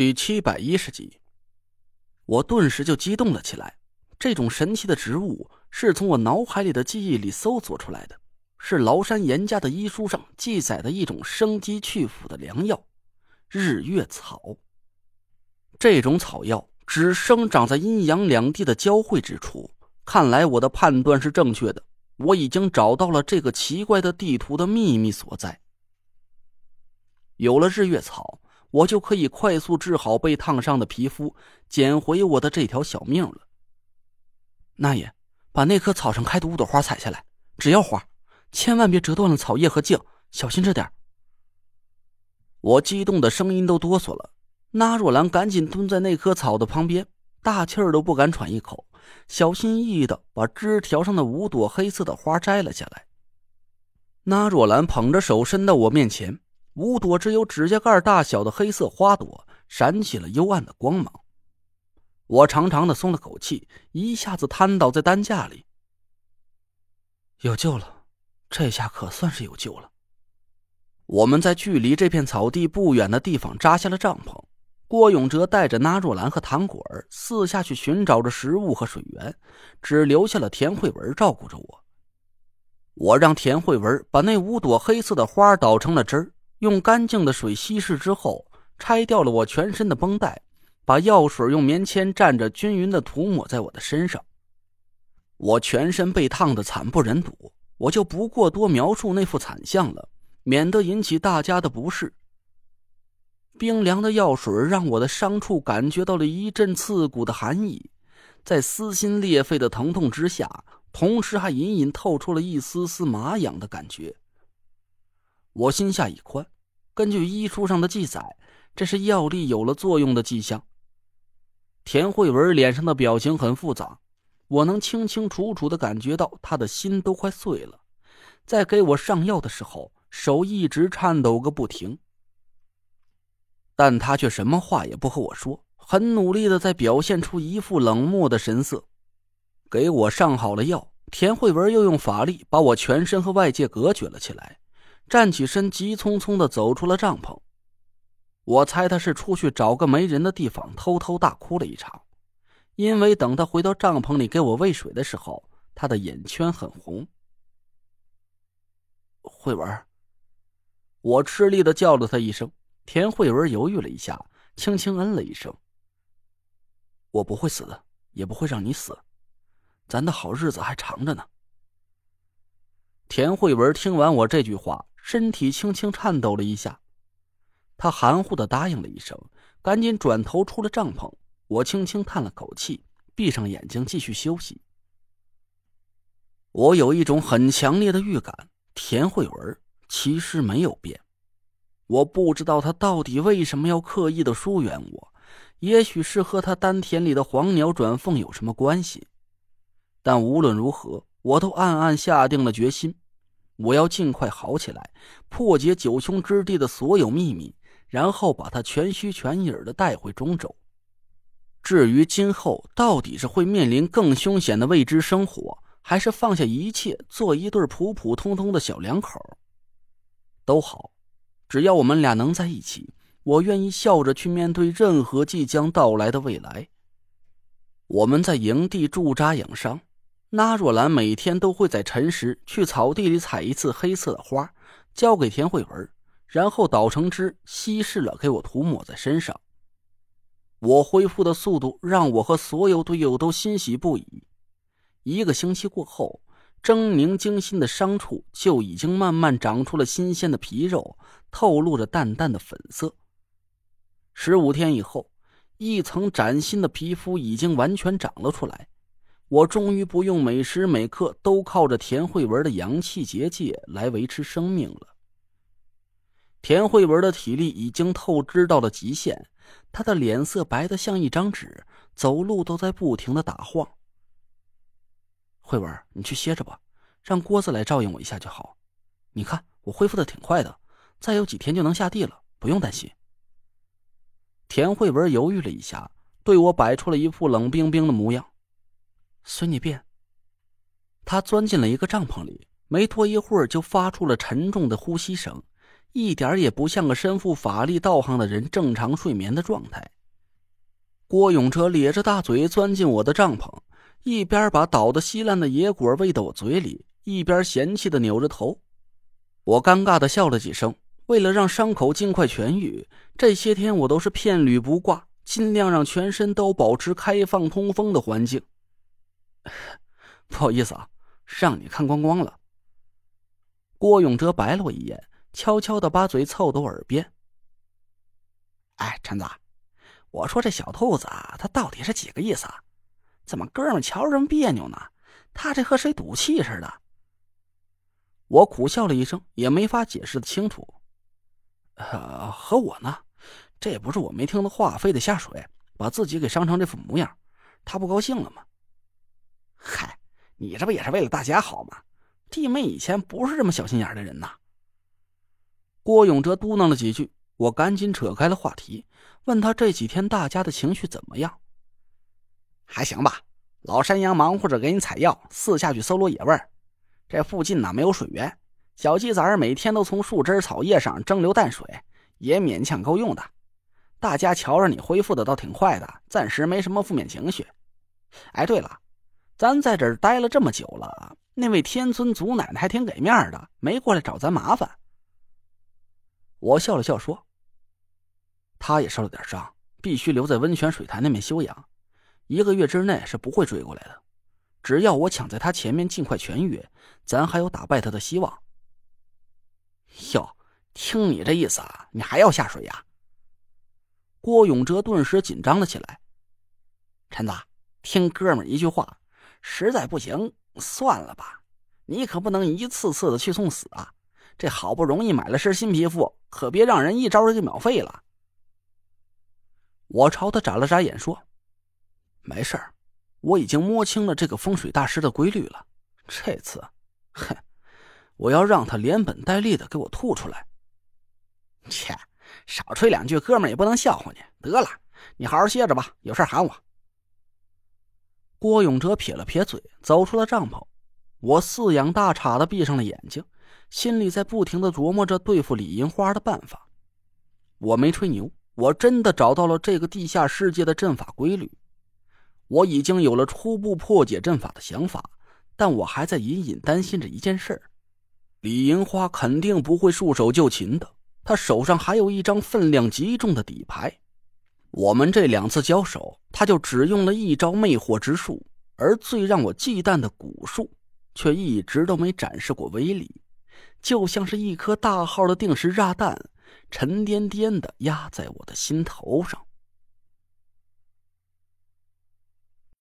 第七百一十集，我顿时就激动了起来。这种神奇的植物是从我脑海里的记忆里搜索出来的，是崂山严家的医书上记载的一种生肌去腐的良药——日月草。这种草药只生长在阴阳两地的交汇之处。看来我的判断是正确的，我已经找到了这个奇怪的地图的秘密所在。有了日月草。我就可以快速治好被烫伤的皮肤，捡回我的这条小命了。那也，把那棵草上开的五朵花采下来，只要花，千万别折断了草叶和茎，小心着点我激动的声音都哆嗦了。那若兰赶紧蹲在那棵草的旁边，大气儿都不敢喘一口，小心翼翼的把枝条上的五朵黑色的花摘了下来。那若兰捧着手伸到我面前。五朵只有指甲盖大小的黑色花朵闪起了幽暗的光芒，我长长的松了口气，一下子瘫倒在担架里。有救了，这下可算是有救了。我们在距离这片草地不远的地方扎下了帐篷。郭永哲带着纳若兰和糖果儿四下去寻找着食物和水源，只留下了田慧文照顾着我。我让田慧文把那五朵黑色的花捣成了汁儿。用干净的水稀释之后，拆掉了我全身的绷带，把药水用棉签蘸着均匀的涂抹在我的身上。我全身被烫得惨不忍睹，我就不过多描述那副惨相了，免得引起大家的不适。冰凉的药水让我的伤处感觉到了一阵刺骨的寒意，在撕心裂肺的疼痛之下，同时还隐隐透出了一丝丝麻痒的感觉。我心下一宽，根据医书上的记载，这是药力有了作用的迹象。田慧文脸上的表情很复杂，我能清清楚楚的感觉到他的心都快碎了。在给我上药的时候，手一直颤抖个不停。但他却什么话也不和我说，很努力的在表现出一副冷漠的神色。给我上好了药，田慧文又用法力把我全身和外界隔绝了起来。站起身，急匆匆的走出了帐篷。我猜他是出去找个没人的地方偷偷大哭了一场，因为等他回到帐篷里给我喂水的时候，他的眼圈很红。慧文，我吃力的叫了他一声。田慧文犹豫了一下，轻轻嗯了一声。我不会死的，也不会让你死，咱的好日子还长着呢。田慧文听完我这句话。身体轻轻颤抖了一下，他含糊的答应了一声，赶紧转头出了帐篷。我轻轻叹了口气，闭上眼睛继续休息。我有一种很强烈的预感，田慧文其实没有变。我不知道他到底为什么要刻意的疏远我，也许是和他丹田里的黄鸟转凤有什么关系。但无论如何，我都暗暗下定了决心。我要尽快好起来，破解九凶之地的所有秘密，然后把他全虚全影的带回中州。至于今后到底是会面临更凶险的未知生活，还是放下一切做一对普普通通的小两口，都好，只要我们俩能在一起，我愿意笑着去面对任何即将到来的未来。我们在营地驻扎养伤。那若兰每天都会在辰时去草地里采一次黑色的花，交给田慧文，然后捣成汁稀释了，给我涂抹在身上。我恢复的速度让我和所有队友都欣喜不已。一个星期过后，狰狞惊心的伤处就已经慢慢长出了新鲜的皮肉，透露着淡淡的粉色。十五天以后，一层崭新的皮肤已经完全长了出来。我终于不用每时每刻都靠着田慧文的阳气结界来维持生命了。田慧文的体力已经透支到了极限，她的脸色白得像一张纸，走路都在不停的打晃。慧文，你去歇着吧，让郭子来照应我一下就好。你看我恢复的挺快的，再有几天就能下地了，不用担心。田慧文犹豫了一下，对我摆出了一副冷冰冰的模样。随你便。他钻进了一个帐篷里，没多一会儿就发出了沉重的呼吸声，一点也不像个身负法力道行的人正常睡眠的状态。郭永哲咧着大嘴钻进我的帐篷，一边把倒的稀烂的野果喂到我嘴里，一边嫌弃的扭着头。我尴尬的笑了几声。为了让伤口尽快痊愈，这些天我都是片铝不挂，尽量让全身都保持开放通风的环境。不好意思啊，让你看光光了。郭永哲白了我一眼，悄悄的把嘴凑到我耳边：“哎，陈子，我说这小兔子啊他到底是几个意思啊？怎么哥们瞧着这么别扭呢？他这和谁赌气似的？”我苦笑了一声，也没法解释的清楚。呃，和我呢？这也不是我没听的话，非得下水，把自己给伤成这副模样，他不高兴了吗？嗨，你这不也是为了大家好吗？弟妹以前不是这么小心眼的人呐。郭永哲嘟囔了几句，我赶紧扯开了话题，问他这几天大家的情绪怎么样？还行吧。老山羊忙活着给你采药，四下去搜罗野味儿。这附近哪没有水源？小鸡崽儿每天都从树枝草叶上蒸馏淡水，也勉强够用的。大家瞧着你恢复的倒挺快的，暂时没什么负面情绪。哎，对了，咱在这儿待了这么久了，那位天尊祖奶奶还挺给面的，没过来找咱麻烦。我笑了笑说：“他也受了点伤，必须留在温泉水潭那边休养，一个月之内是不会追过来的。只要我抢在他前面尽快痊愈，咱还有打败他的希望。”哟，听你这意思啊，你还要下水呀？郭永哲顿时紧张了起来。陈子，听哥们一句话，实在不行算了吧。你可不能一次次的去送死啊！这好不容易买了身新皮肤，可别让人一招就秒废了。我朝他眨了眨眼，说：“没事儿，我已经摸清了这个风水大师的规律了。这次，哼。”我要让他连本带利的给我吐出来。切，少吹两句，哥们也不能笑话你。得了，你好好歇着吧，有事喊我。郭永哲撇了撇嘴，走出了帐篷。我四仰大叉的闭上了眼睛，心里在不停的琢磨着对付李银花的办法。我没吹牛，我真的找到了这个地下世界的阵法规律。我已经有了初步破解阵法的想法，但我还在隐隐担心着一件事。李银花肯定不会束手就擒的，他手上还有一张分量极重的底牌。我们这两次交手，他就只用了一招魅惑之术，而最让我忌惮的蛊术，却一直都没展示过威力，就像是一颗大号的定时炸弹，沉甸甸的压在我的心头上。